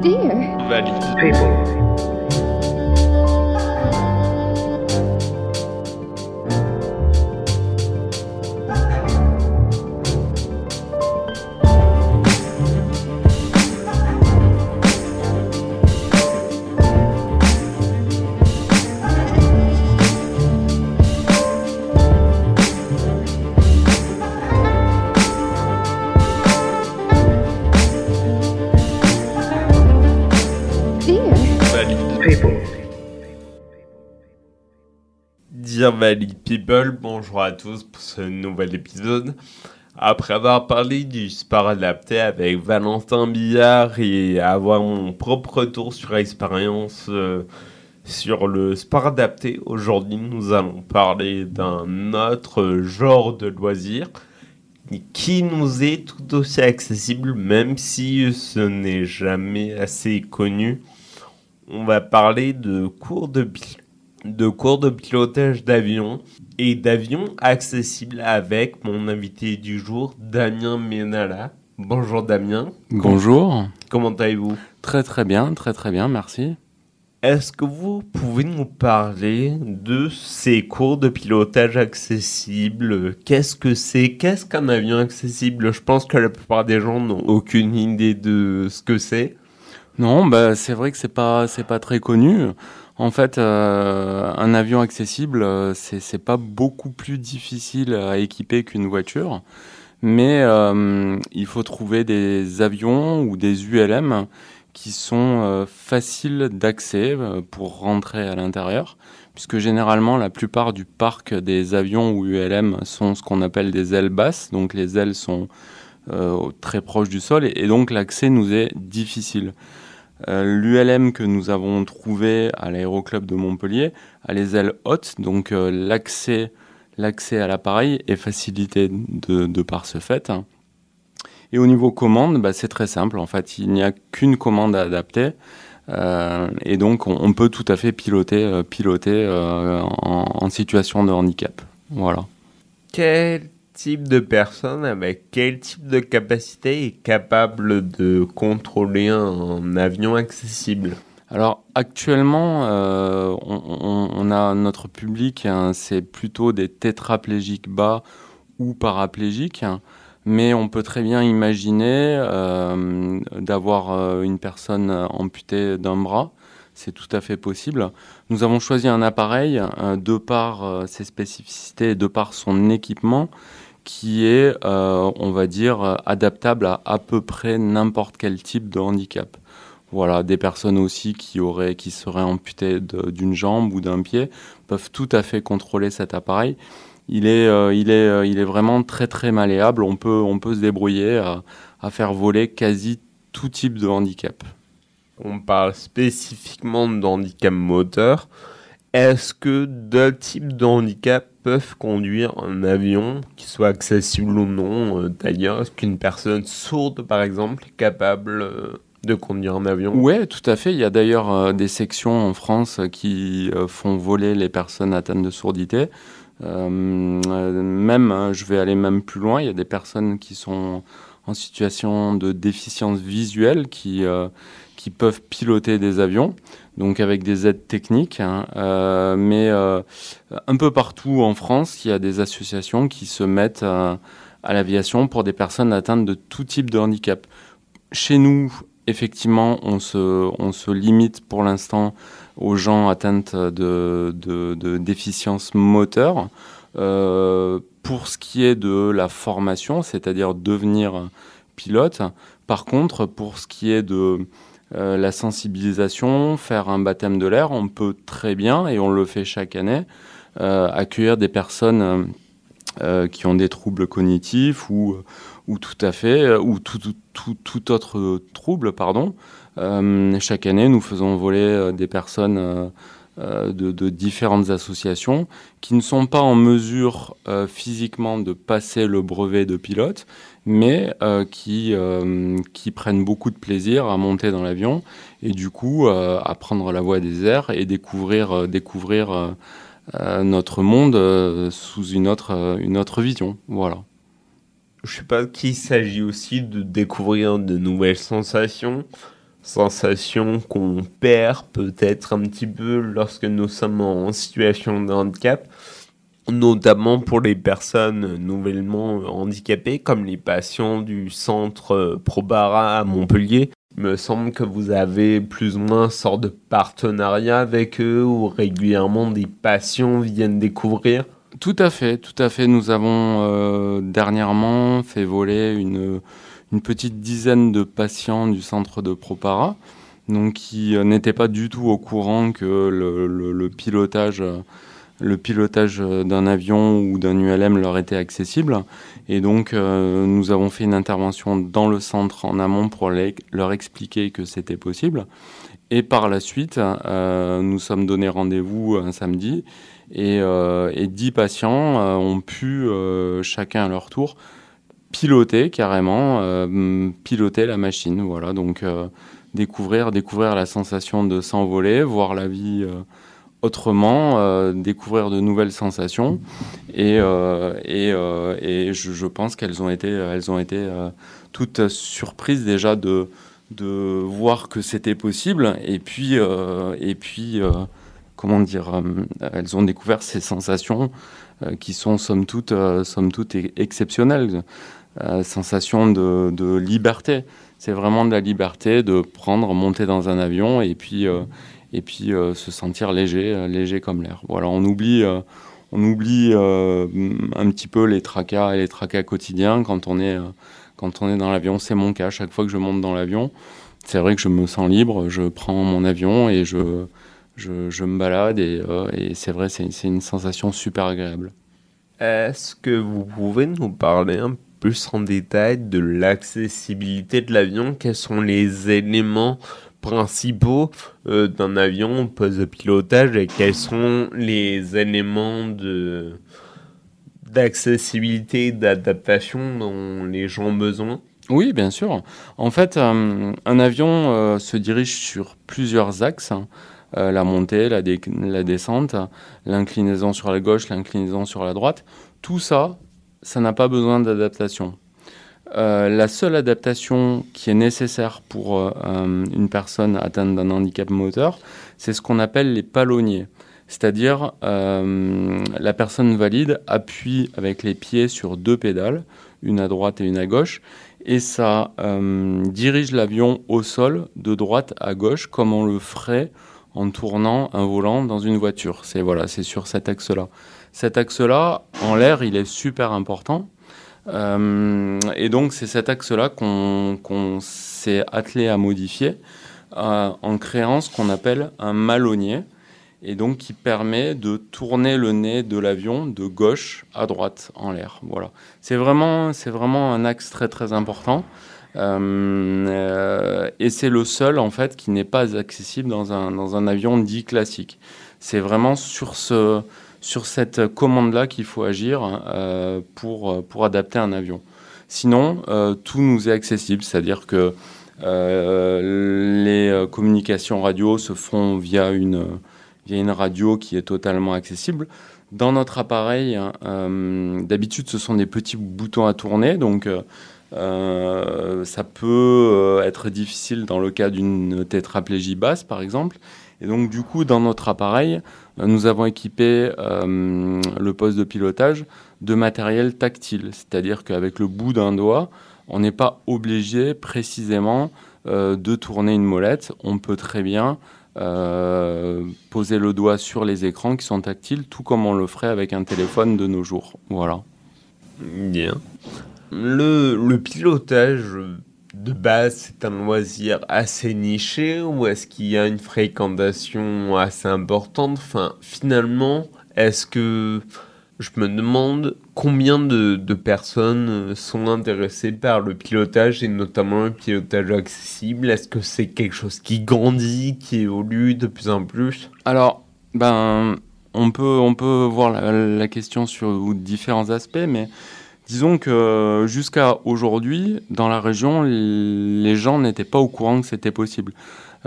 Dear. People, People, bonjour à tous pour ce nouvel épisode. Après avoir parlé du sport adapté avec Valentin Billard et avoir mon propre retour sur expérience euh, sur le sport adapté, aujourd'hui nous allons parler d'un autre genre de loisir qui nous est tout aussi accessible même si ce n'est jamais assez connu. On va parler de cours de, pil- de cours de pilotage d'avion et d'avion accessible avec mon invité du jour, Damien Ménala. Bonjour Damien, Bonjour. comment allez-vous? Très très bien, très très bien, merci. Est-ce que vous pouvez nous parler de ces cours de pilotage accessibles? Qu'est-ce que c'est? Qu'est-ce qu'un avion accessible? Je pense que la plupart des gens n'ont aucune idée de ce que c'est. Non, bah c'est vrai que c'est pas c'est pas très connu. En fait, euh, un avion accessible, euh, c'est pas beaucoup plus difficile à équiper qu'une voiture, mais euh, il faut trouver des avions ou des ULM qui sont faciles d'accès pour rentrer à l'intérieur, puisque généralement la plupart du parc des avions ou ULM sont ce qu'on appelle des ailes basses, donc les ailes sont très proches du sol et donc l'accès nous est difficile. Euh, L'ULM que nous avons trouvé à l'aéroclub de Montpellier a les ailes hautes, donc euh, l'accès à l'appareil est facilité de, par ce fait. Et au niveau commande, bah, c'est très simple. En fait, il n'y a qu'une commande à adapter. Euh, et donc, on, peut tout à fait piloter, piloter en, en situation de handicap. Voilà. Quel type de personne avec quel type de capacité est capable de contrôler un avion accessible? Alors actuellement, euh, on, a notre public, hein, c'est plutôt des tétraplégiques bas ou paraplégiques, hein, mais on peut très bien imaginer euh, d'avoir euh, une personne amputée d'un bras. C'est tout à fait possible. Nous avons choisi un appareil de par ses spécificités et de par son équipement qui est, euh, on va dire, euh, adaptable à à peu près n'importe quel type de handicap. Voilà, des personnes aussi qui auraient, qui seraient amputées d'une jambe ou d'un pied peuvent tout à fait contrôler cet appareil. Il est, euh, il est, il est vraiment très très malléable. On peut, on peut se débrouiller à, à faire voler quasi tout type de handicap. On parle spécifiquement de handicap moteur. Est-ce que d'autres types de handicap peuvent conduire un avion, qui soit accessible ou non euh, D'ailleurs, qu'une personne sourde, par exemple, est capable euh, de conduire un avion Ouais, tout à fait. Il y a d'ailleurs euh, des sections en France qui euh, font voler les personnes atteintes de sourdité. Même, hein, je vais aller même plus loin. Il y a des personnes qui sont en situation de déficience visuelle qui qui peuvent piloter des avions, donc avec des aides techniques. hein. Euh, mais euh, un peu partout en France, il y a des associations qui se mettent euh, à l'aviation pour des personnes atteintes de tout type de handicap. Chez nous, effectivement, on se, limite pour l'instant aux gens atteintes de, de, déficience moteur. Pour ce qui est de la formation, c'est-à-dire devenir pilote, par contre, pour ce qui est de euh, la sensibilisation, faire un baptême de l'air, on peut très bien, et on le fait chaque année, euh, accueillir des personnes euh, qui ont des troubles cognitifs ou, ou tout à fait, ou tout, autre trouble, pardon. Chaque année, nous faisons voler des personnes de, de différentes associations qui ne sont pas en mesure euh, physiquement de passer le brevet de pilote, mais euh, qui, euh, qui prennent beaucoup de plaisir à monter dans l'avion et du coup euh, à prendre la voie des airs et découvrir, euh, découvrir euh, euh, notre monde euh, sous une autre, euh, une autre vision. Voilà. Je sais pas qu'il s'agit aussi de découvrir de nouvelles sensations? Sensation qu'on perd peut-être un petit peu lorsque nous sommes en situation de handicap, notamment pour les personnes nouvellement handicapées, comme les patients du centre Probara à Montpellier. Il me semble que vous avez plus ou moins une sorte de partenariat avec eux où régulièrement des patients viennent découvrir. Tout à fait, tout à fait. Nous avons euh, dernièrement fait voler une, une petite dizaine de patients du centre de Propara, donc qui euh, n'étaient pas du tout au courant que le, pilotage, le pilotage d'un avion ou d'un ULM leur était accessible. Et donc, euh, nous avons fait une intervention dans le centre en amont pour leur expliquer que c'était possible. Et par la suite, euh, nous sommes donné rendez-vous un samedi et, euh, et 10 patients ont pu, chacun à leur tour, piloter carrément, piloter la machine. Voilà, donc découvrir, découvrir la sensation de s'envoler, voir la vie autrement, découvrir de nouvelles sensations. Et, et, et je, je, pense qu'elles ont été, elles ont été toutes surprises déjà de, de voir que c'était possible. Et puis, et puis comment dire, euh, elles ont découvert ces sensations euh, qui sont somme toute, euh, somme toute exceptionnelles. Sensation de, de liberté. C'est vraiment de la liberté de prendre, monter dans un avion et puis, et puis se sentir léger, léger comme l'air. Voilà, on oublie on oublie un petit peu les tracas et les tracas quotidiens quand on est, quand on est dans l'avion. C'est mon cas. Chaque fois que je monte dans l'avion, c'est vrai que je me sens libre. Je prends mon avion et je, je, me balade et, euh, et c'est vrai, c'est une sensation super agréable. Est-ce que vous pouvez nous parler un peu plus en détail de l'accessibilité de l'avion Quels sont les éléments principaux euh, d'un avion poste de pilotage et quels sont les éléments de d'accessibilité, d'adaptation dont les gens ont besoin? Oui, bien sûr. En fait, euh, un avion se dirige sur plusieurs axes. Hein. Euh, la montée, la descente, l'inclinaison sur la gauche, l'inclinaison sur la droite. Tout ça, ça n'a pas besoin d'adaptation. Euh, la seule adaptation qui est nécessaire pour euh, une personne atteinte d'un handicap moteur, c'est ce qu'on appelle les palonniers. C'est-à-dire, la personne valide appuie avec les pieds sur deux pédales, une à droite et une à gauche, et ça dirige l'avion au sol de droite à gauche, comme on le ferait en tournant un volant dans une voiture. C'est voilà, c'est sur cet axe-là. Cet axe-là, en l'air, il est super important. Euh, et donc, c'est cet axe-là qu'on s'est attelé à modifier euh, en créant ce qu'on appelle un malonnier, et donc qui permet de tourner le nez de l'avion de gauche à droite en l'air. Voilà. C'est vraiment, vraiment un axe très très important. Euh, et c'est le seul en fait qui n'est pas accessible dans un, dans un avion dit classique. C'est vraiment sur, ce, sur cette commande-là qu'il faut agir euh, pour, pour adapter un avion. Sinon, tout nous est accessible, c'est-à-dire que les communications radio se font via une, via une radio qui est totalement accessible. Dans notre appareil, d'habitude, ce sont des petits boutons à tourner, donc euh, ça peut euh, être difficile dans le cas d'une tétraplégie basse, par exemple. Et donc, du coup, dans notre appareil, euh, nous avons équipé le poste de pilotage de matériel tactile, c'est-à-dire qu'avec le bout d'un doigt, on n'est pas obligé précisément de tourner une molette. On peut très bien poser le doigt sur les écrans qui sont tactiles, tout comme on le ferait avec un téléphone de nos jours. Voilà. Bien. Le, pilotage de base, c'est un loisir assez niché ou est-ce qu'il y a une fréquentation assez importante? Enfin, finalement, est-ce que je me demande combien de, personnes sont intéressées par le pilotage et notamment le pilotage accessible? Est-ce que c'est quelque chose qui grandit, qui évolue de plus en plus? Alors, ben, on peut, on peut voir la, la question sur différents aspects, mais Disons que jusqu'à aujourd'hui, dans la région, les gens n'étaient pas au courant que c'était possible.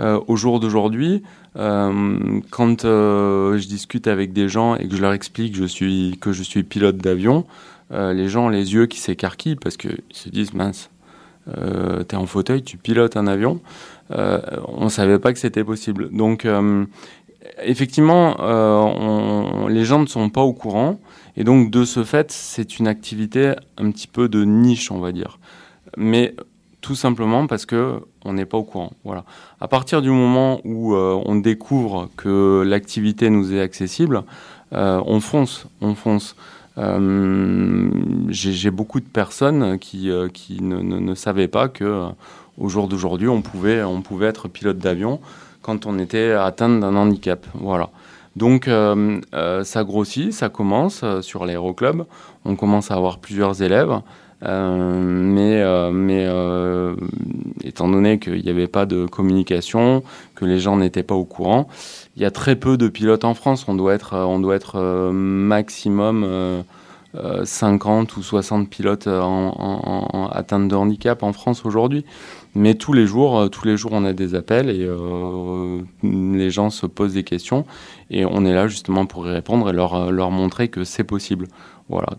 Euh, au jour d'aujourd'hui, euh, quand euh, je discute avec des gens et que je leur explique que je suis, pilote d'avion, les gens ont les yeux qui s'écarquillent parce qu'ils se disent mince, tu es en fauteuil, tu pilotes un avion. on ne savait pas que c'était possible. Donc, effectivement, les gens ne sont pas au courant. Et donc, de ce fait, c'est une activité un petit peu de niche, on va dire. Mais tout simplement parce que on n'est pas au courant. Voilà. À partir du moment où euh, on découvre que l'activité nous est accessible, euh, on fonce, on fonce. Euh, j'ai beaucoup de personnes qui, ne, savaient pas que au jour d'aujourd'hui, on pouvait, on pouvait être pilote d'avion quand on était atteint d'un handicap. Voilà. Donc ça grossit, ça commence sur l'aéroclub. On commence à avoir plusieurs élèves. Euh, mais euh, mais euh, étant donné qu'il n'y avait pas de communication, que les gens n'étaient pas au courant, il y a très peu de pilotes en France. On doit être, on doit être maximum 50 ou 60 pilotes en, en, atteinte de handicap en France aujourd'hui. Mais tous les jours, tous les jours, on a des appels et les gens se posent des questions et on est là justement pour y répondre et leur, leur montrer que c'est possible. Voilà.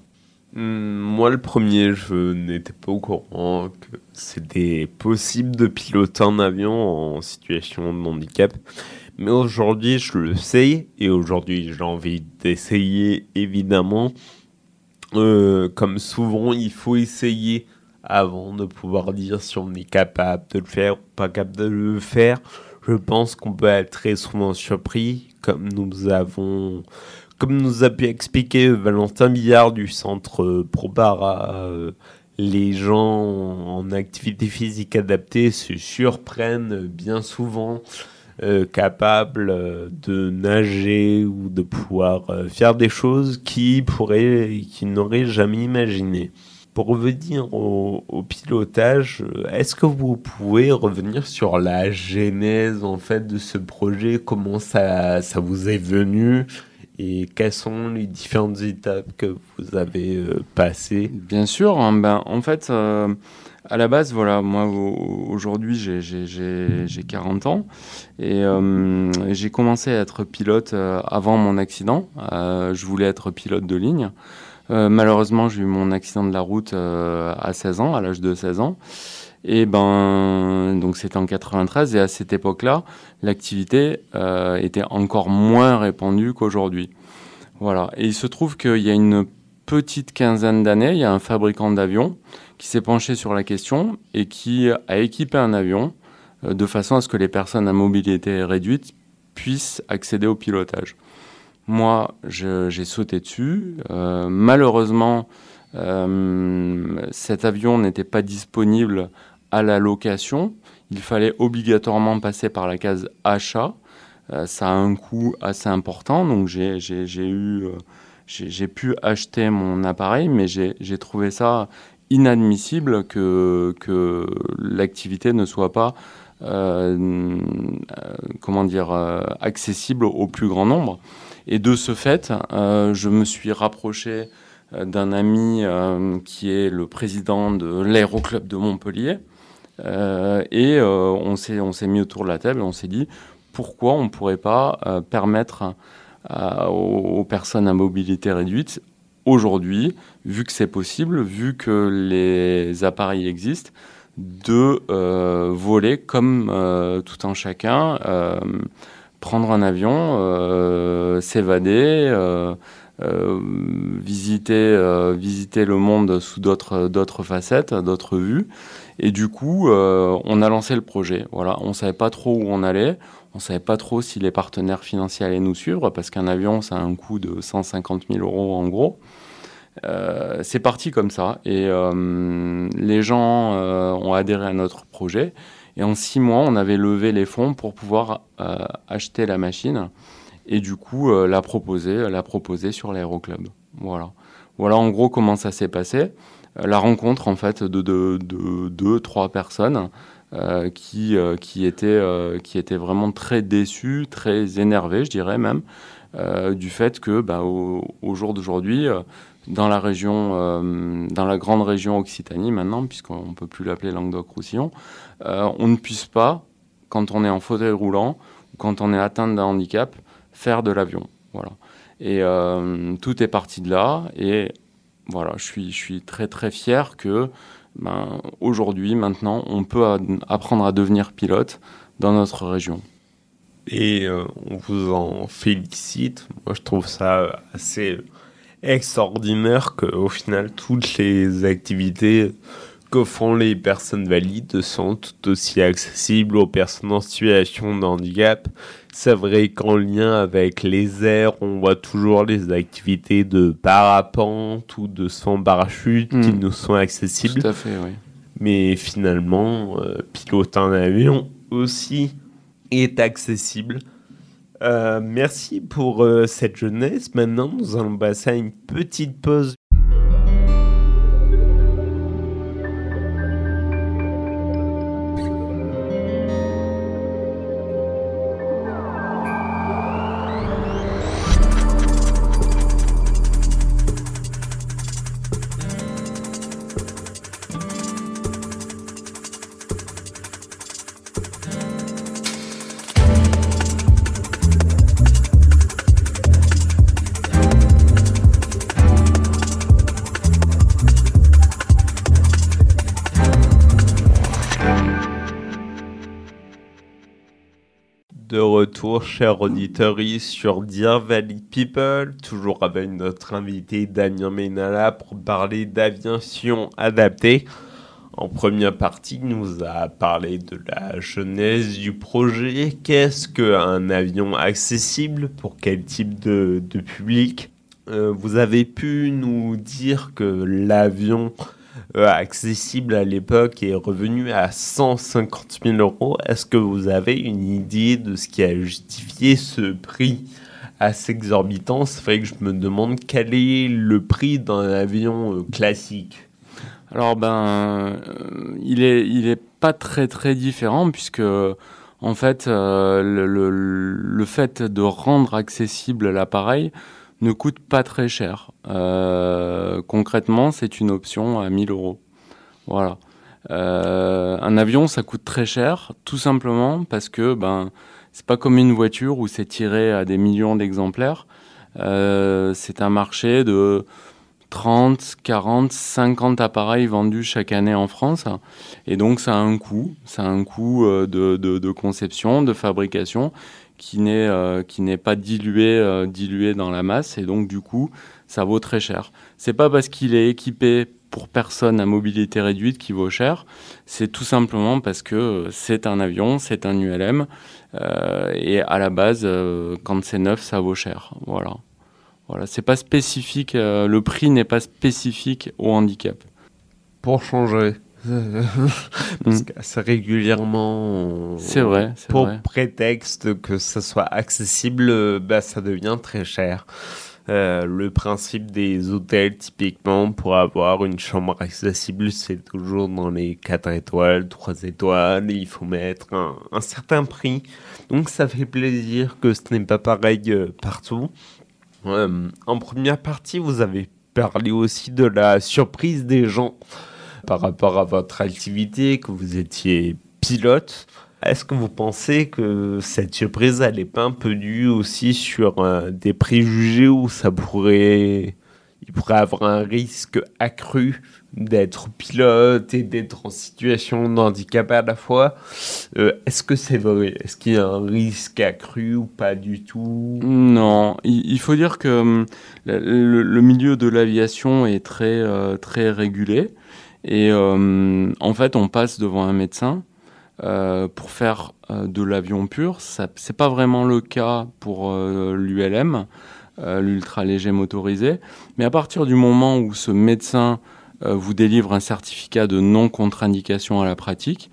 Hmm, moi, le premier, je n'étais pas au courant que c'était possible de piloter un avion en situation de handicap. Mais aujourd'hui, je le sais et aujourd'hui, j'ai envie d'essayer, évidemment. Euh, comme souvent, il faut essayer avant de pouvoir dire si on est capable de le faire ou pas capable de le faire. Je pense qu'on peut être très souvent surpris, comme nous avons comme nous a pu expliquer Valentin Billard du centre euh, ProPara, euh, les gens en activité physique adaptée se surprennent bien souvent euh, capables de nager ou de pouvoir faire des choses qui pourraient, qui n'auraient jamais imaginé. Pour revenir au, pilotage, est-ce que vous pouvez revenir sur la genèse en fait de ce projet? Comment ça, ça vous est venu? Et quelles sont les différentes étapes que vous avez euh, passées? Bien sûr, hein, ben, en fait, euh, à la base, voilà, moi aujourd'hui j'ai 40 ans. Et euh, j'ai commencé à être pilote avant mon accident. je voulais être pilote de ligne. Malheureusement, j'ai eu mon accident de la route à 16 ans, à l'âge de 16 ans. Et ben, donc c'était en 93 et à cette époque-là, l'activité euh, était encore moins répandue qu'aujourd'hui. Voilà. Et il se trouve qu'il y a une petite quinzaine d'années, il y a un fabricant d'avions qui s'est penché sur la question et qui a équipé un avion euh, de façon à ce que les personnes à mobilité réduite puissent accéder au pilotage. Moi, j'ai sauté dessus. Euh, malheureusement, cet avion n'était pas disponible à la location, il fallait obligatoirement passer par la case achat. Euh, ça a un coût assez important, donc j'ai euh, pu acheter mon appareil, mais j'ai trouvé ça inadmissible que, l'activité ne soit pas euh, comment dire, accessible au plus grand nombre. Et de ce fait, je me suis rapproché d'un ami qui est le président de l'aéroclub de Montpellier, euh, et euh, on s'est mis autour de la table et on s'est dit pourquoi on ne pourrait pas euh, permettre aux, personnes à mobilité réduite aujourd'hui, vu que c'est possible, vu que les appareils existent, de voler comme tout un chacun, prendre un avion, s'évader, visiter, visiter le monde sous d'autres facettes, d'autres vues. Et du coup, euh, on a lancé le projet. Voilà, on savait pas trop où on allait. On savait pas trop si les partenaires financiers allaient nous suivre parce qu'un avion, ça a un coût de 150 000 euros en gros. Euh, c'est parti comme ça et euh, les gens ont adhéré à notre projet. Et en six mois, on avait levé les fonds pour pouvoir acheter la machine et du coup la proposer, la proposer sur l'aéroclub. Voilà. Voilà en gros comment ça s'est passé. Euh, la rencontre en fait de, deux, trois personnes euh, qui, euh, qui, étaient, qui étaient vraiment très déçues, très énervées, je dirais même, du fait que bah, au, jour d'aujourd'hui, dans la région, dans la grande région Occitanie maintenant, puisqu'on ne peut plus l'appeler Languedoc-Roussillon, on ne puisse pas, quand on est en fauteuil roulant ou quand on est atteint d'un handicap, faire de l'avion. Voilà. Et tout est parti de là. Et voilà, je suis, très très fier que ben, aujourd'hui, maintenant, on peut apprendre à devenir pilote dans notre région. Et euh, on vous en félicite. Moi, je trouve ça assez extraordinaire qu'au final, toutes les activités que font les personnes valides sont tout aussi accessibles aux personnes en situation de handicap. C'est vrai qu'en lien avec les airs, on voit toujours les activités de parapente ou de son parachute qui hmm. nous sont accessibles. Tout à fait, oui. Mais finalement, euh, piloter un avion aussi est accessible. Euh, merci pour euh, cette jeunesse. Maintenant, nous allons passer à une petite pause retour, chers auditeurs, sur Dear Valley People, toujours avec notre invité Damien Ménala pour parler d'aviation adaptée. En première partie, il nous a parlé de la genèse du projet. Qu'est-ce qu'un avion accessible? Pour quel type de, public? Euh, Vous avez pu nous dire que l'avion euh, accessible à l'époque est revenu à 150 000 euros. Est-ce que vous avez une idée de ce qui a justifié ce prix assez exorbitant? C'est vrai que je me demande quel est le prix d'un avion euh, classique. Alors ben, euh, il est il est pas très très différent puisque en fait le, le, fait de rendre accessible l'appareil ne coûte pas très cher. Euh, concrètement, c'est une option à 1000 euros. Voilà. Euh, un avion, ça coûte très cher, tout simplement parce que ben c'est pas comme une voiture où c'est tiré à des millions d'exemplaires. Euh, c'est un marché de 30, 40, 50 appareils vendus chaque année en France. Et donc, ça a un coût. Ça a un coût de, de, de conception, de fabrication qui n'est euh, qui n'est pas dilué euh, dilué dans la masse et donc du coup ça vaut très cher. C'est pas parce qu'il est équipé pour personne à mobilité réduite qui vaut cher, c'est tout simplement parce que c'est un avion, c'est un ULM euh, et à la base quand c'est neuf ça vaut cher. Voilà. Voilà, c'est pas spécifique le prix n'est pas spécifique au handicap. Pour changer, Parce mm. qu'assez régulièrement, c'est vrai, pour prétexte que ça soit accessible, bah, ça devient très cher. Euh, le principe des hôtels, typiquement, pour avoir une chambre accessible, c'est toujours dans les 4 étoiles, 3 étoiles, il faut mettre un, un, certain prix. Donc ça fait plaisir que ce n'est pas pareil euh, partout. Euh, en première partie, vous avez parlé aussi de la surprise des gens par rapport à votre activité, que vous étiez pilote. Est-ce que vous pensez que cette surprise, elle n'est pas un peu due aussi sur euh, des préjugés où ça pourrait, il pourrait avoir un risque accru d'être pilote et d'être en situation de handicap à la fois? Euh, Est-ce que c'est vrai? Est-ce qu'il y a un risque accru ou pas du tout? Non, il, faut dire que hum, le, milieu de l'aviation est très, euh, très régulé. Et euh, en fait, on passe devant un médecin euh, pour faire euh, de l'avion pur. Ce n'est pas vraiment le cas pour l'ULM, l'ultra léger motorisé. Mais à partir du moment où ce médecin vous délivre un certificat de non-contre-indication à la pratique,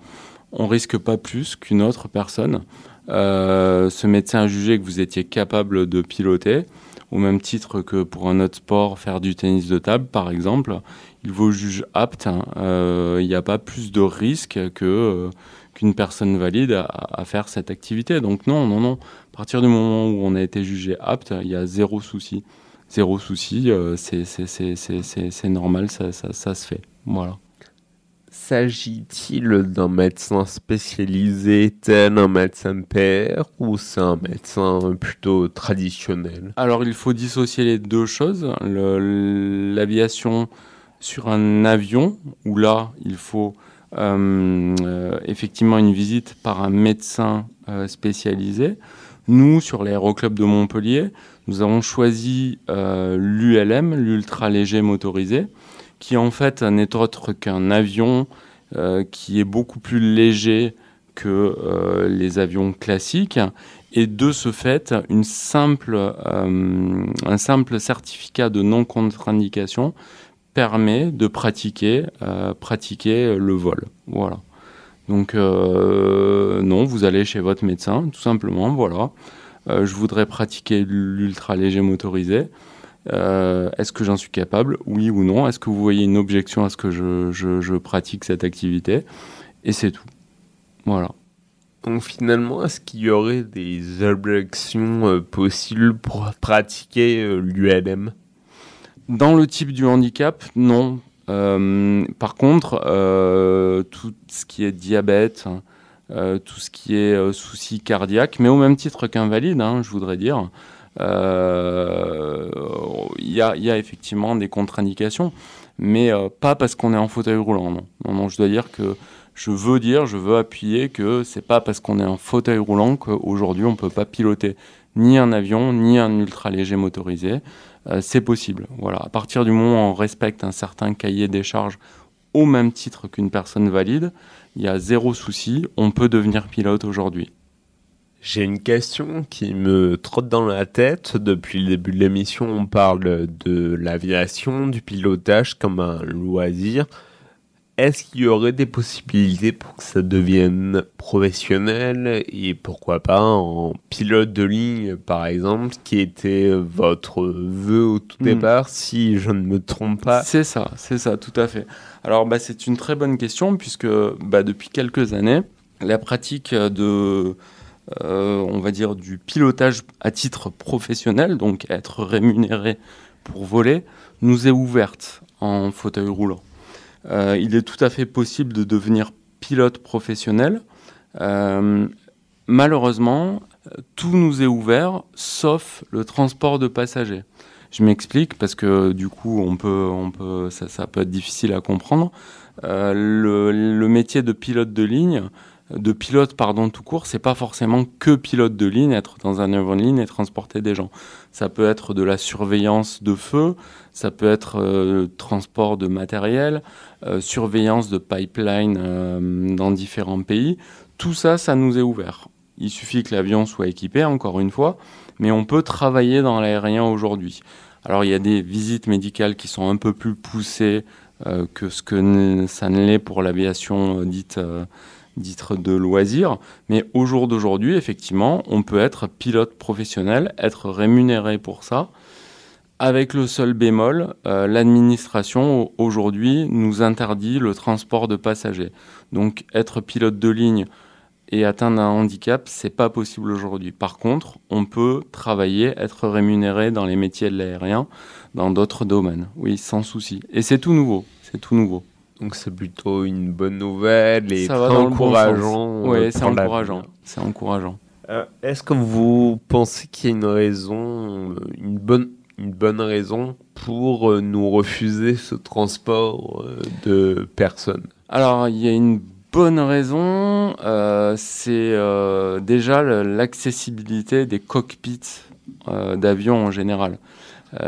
on risque pas plus qu'une autre personne. ce médecin a jugé que vous étiez capable de piloter, au même titre que pour un autre sport, faire du tennis de table, par exemple il vous juge apte. Hein. Euh, il n'y a pas plus de risque que euh, qu'une personne valide à, faire cette activité. Donc non, non, non. À partir du moment où on a été jugé apte, il y a zéro souci. Zéro souci, euh, c'est normal, ça, ça, ça, se fait. Voilà. S'agit-il d'un médecin spécialisé tel un médecin père ou c'est un médecin plutôt traditionnel? Alors il faut dissocier les deux choses. L'aviation Sur un avion, où là, il faut euh, effectivement une visite par un médecin spécialisé, nous, sur l'aéroclub de Montpellier, nous avons choisi l'ULM, l'ultra léger motorisé, qui en fait n'est autre qu'un avion qui est beaucoup plus léger que les avions classiques. Et de ce fait, simple, euh, un simple certificat de non-contre-indication permet de pratiquer, euh, pratiquer le vol. Voilà. Donc euh, non, vous allez chez votre médecin, tout simplement, voilà. je voudrais pratiquer l'ultra léger motorisé. Est-ce que j'en suis capable? Oui ou non? Est-ce que vous voyez une objection à ce que je, je, je pratique cette activité? Et c'est tout. Voilà. Donc finalement, est-ce qu'il y aurait des objections euh, possibles pour pratiquer euh, l'ULM Dans le type du handicap, non. Euh, par contre, tout ce qui est diabète, tout ce qui est souci cardiaque, mais au même titre qu'invalide, hein, je voudrais dire, il y, a, effectivement des contre-indications, mais pas parce qu'on est en fauteuil roulant. Non. non, non, je dois dire que je veux dire, je veux appuyer que c'est pas parce qu'on est en fauteuil roulant qu'aujourd'hui on peut pas piloter ni un avion ni un ultra léger motorisé. Euh, c'est possible. Voilà. À partir du moment où on respecte un certain cahier des charges au même titre qu'une personne valide, il y a zéro souci. On peut devenir pilote aujourd'hui. J'ai une question qui me trotte dans la tête. Depuis le début de l'émission, on parle de l'aviation, du pilotage comme un loisir est-ce qu'il y aurait des possibilités pour que ça devienne professionnel et pourquoi pas en pilote de ligne par exemple, qui était votre vœu au tout hmm. départ, si je ne me trompe pas? C'est ça, c'est ça, tout à fait. Alors bah, c'est une très bonne question puisque bah, depuis quelques années, la pratique de, euh, on va dire, du pilotage à titre professionnel, donc être rémunéré pour voler, nous est ouverte en fauteuil roulant. Euh, il est tout à fait possible de devenir pilote professionnel. Euh, malheureusement, tout nous est ouvert sauf le transport de passagers. Je m'explique parce que du coup, on peut, ça, peut être difficile à comprendre. Euh, le, métier de pilote de ligne, de pilote pardon tout court, c'est pas forcément que pilote de ligne, être dans un avion de ligne et transporter des gens. Ça peut être de la surveillance de feu, ça peut être euh, transport de matériel, euh, surveillance de pipeline euh, dans différents pays. Tout ça, ça nous est ouvert. Il suffit que l'avion soit équipé, encore une fois, mais on peut travailler dans l'aérien aujourd'hui. Alors il y a des visites médicales qui sont un peu plus poussées que ce que ça ne l'est pour l'aviation dite d'être de loisirs. Mais au jour d'aujourd'hui, effectivement, on peut être pilote professionnel, être rémunéré pour ça. Avec le seul bémol, euh, l'administration aujourd'hui nous interdit le transport de passagers. Donc être pilote de ligne et atteindre un handicap, c'est pas possible aujourd'hui. Par contre, on peut travailler, être rémunéré dans les métiers de l'aérien, dans d'autres domaines. Oui, sans souci. Et c'est tout nouveau. C'est tout nouveau. Donc c'est plutôt une bonne nouvelle et très encourageant. oui, c'est encourageant. C'est encourageant. Euh, est-ce que vous pensez qu'il y a une raison, une bonne, une bonne raison pour euh, nous refuser ce transport euh, de personnes? Alors il y a une bonne raison, c'est déjà l'accessibilité des cockpits d'avions en général.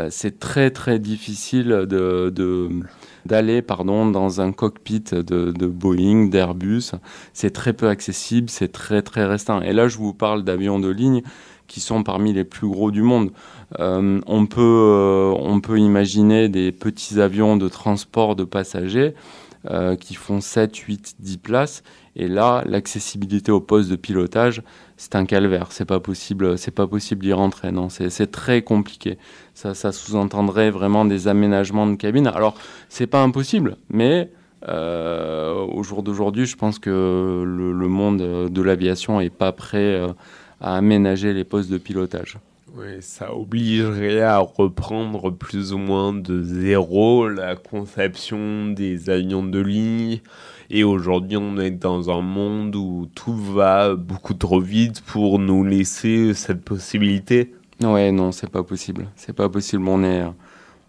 c'est très très difficile de, de d'aller pardon dans un cockpit de, Boeing, d'Airbus. C'est très peu accessible, c'est très très restreint. Et là, je vous parle d'avions de ligne qui sont parmi les plus gros du monde. Euh, on, peut, euh, on peut imaginer des petits avions de transport de passagers euh, qui font 7, 8, 10 places. Et là, l'accessibilité au poste de pilotage, c'est un calvaire. C'est pas possible, c'est pas possible d'y rentrer. Non, c'est très compliqué. Ça, ça sous-entendrait vraiment des aménagements de cabine. Alors, c'est pas impossible, mais euh, au jour d'aujourd'hui, je pense que le, monde de l'aviation est pas prêt à aménager les postes de pilotage. Oui, ça obligerait à reprendre plus ou moins de zéro la conception des avions de ligne. Et aujourd'hui, on est dans un monde où tout va beaucoup trop vite pour nous laisser cette possibilité. Ouais, non, c'est pas possible. C'est pas possible. On est,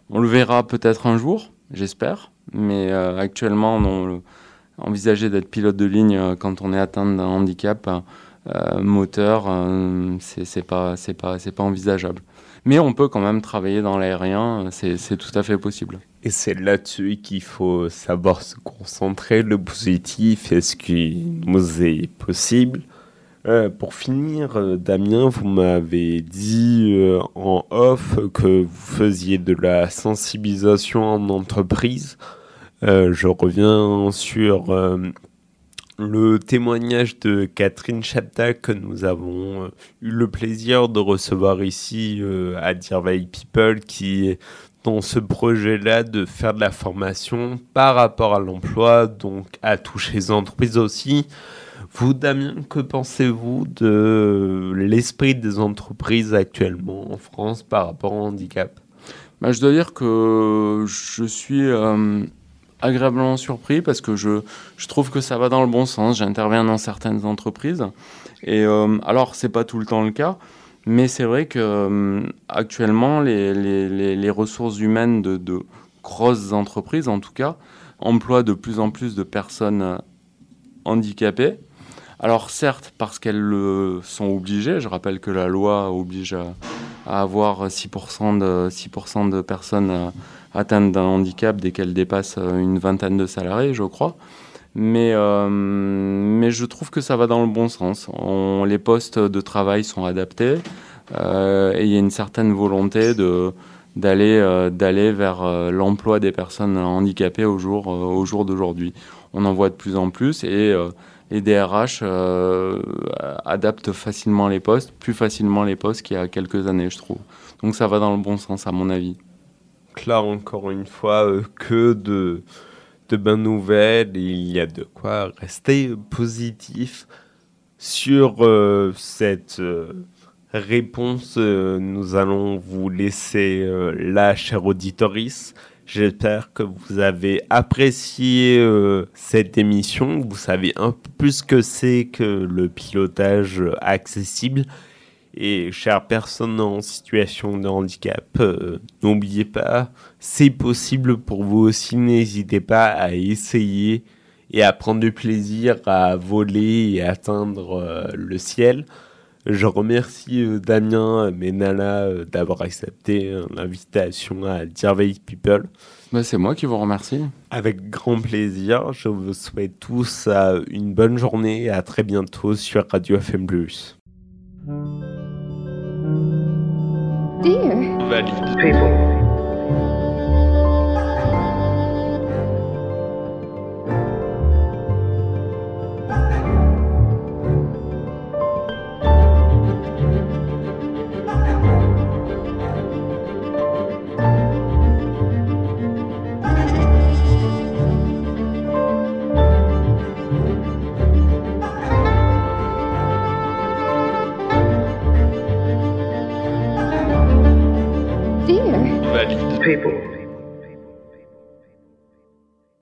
on le verra peut-être un jour, j'espère. Mais actuellement, non, envisager d'être pilote de ligne quand on est atteint d'un handicap moteur, c'est pas, pas, pas envisageable. Mais on peut quand même travailler dans l'aérien, c'est tout à fait possible. Et c'est là-dessus qu'il faut savoir se concentrer, le positif, est-ce qu'il nous est possible? Euh, pour finir, euh, Damien, vous m'avez dit euh, en off que vous faisiez de la sensibilisation en entreprise. je reviens sur le témoignage de Catherine Chapta que nous avons eu le plaisir de recevoir ici à Dear People qui dans ce projet-là de faire de la formation par rapport à l'emploi, donc à toucher les entreprises aussi. Vous, Damien, que pensez-vous de l'esprit des entreprises actuellement en France par rapport au handicap? Bah, Je dois dire que je suis euh, agréablement surpris parce que je, je, trouve que ça va dans le bon sens. J'interviens dans certaines entreprises. Et euh, alors, c'est pas tout le temps le cas. Mais c'est vrai que euh, actuellement, les, ressources humaines de, de, grosses entreprises, en tout cas, emploient de plus en plus de personnes euh, handicapées. Alors certes, parce qu'elles le sont obligées, je rappelle que la loi oblige à, avoir 6% de, 6 de personnes euh, atteintes d'un handicap dès qu'elles dépassent une vingtaine de salariés, je crois. Mais, euh, mais je trouve que ça va dans le bon sens. Les postes de travail sont adaptés euh, et il y a une certaine volonté de d'aller euh, d'aller vers l'emploi des personnes handicapées au jour au jour d'aujourd'hui. On en voit de plus en plus et les DRH adaptent facilement les postes, plus facilement les postes qu'il y a quelques années, je trouve. Donc ça va dans le bon sens à mon avis. Là encore une fois, que de de bonnes nouvelles, il y a de quoi rester positif sur euh, cette euh, réponse. Euh, nous allons vous laisser là, cher auditoris. J'espère que vous avez apprécié cette émission. Vous savez un peu plus que c'est que le pilotage accessible. Et chères personnes en situation de handicap, euh, n'oubliez pas, c'est possible pour vous aussi. N'hésitez pas à essayer et à prendre du plaisir à voler et atteindre euh, le ciel. Je remercie euh, Damien Menala d'avoir accepté l'invitation à Dirvey People. Bah, c'est moi qui vous remercie. Avec grand plaisir. Je vous souhaite tous une bonne journée et à très bientôt sur Radio FM dear. People. People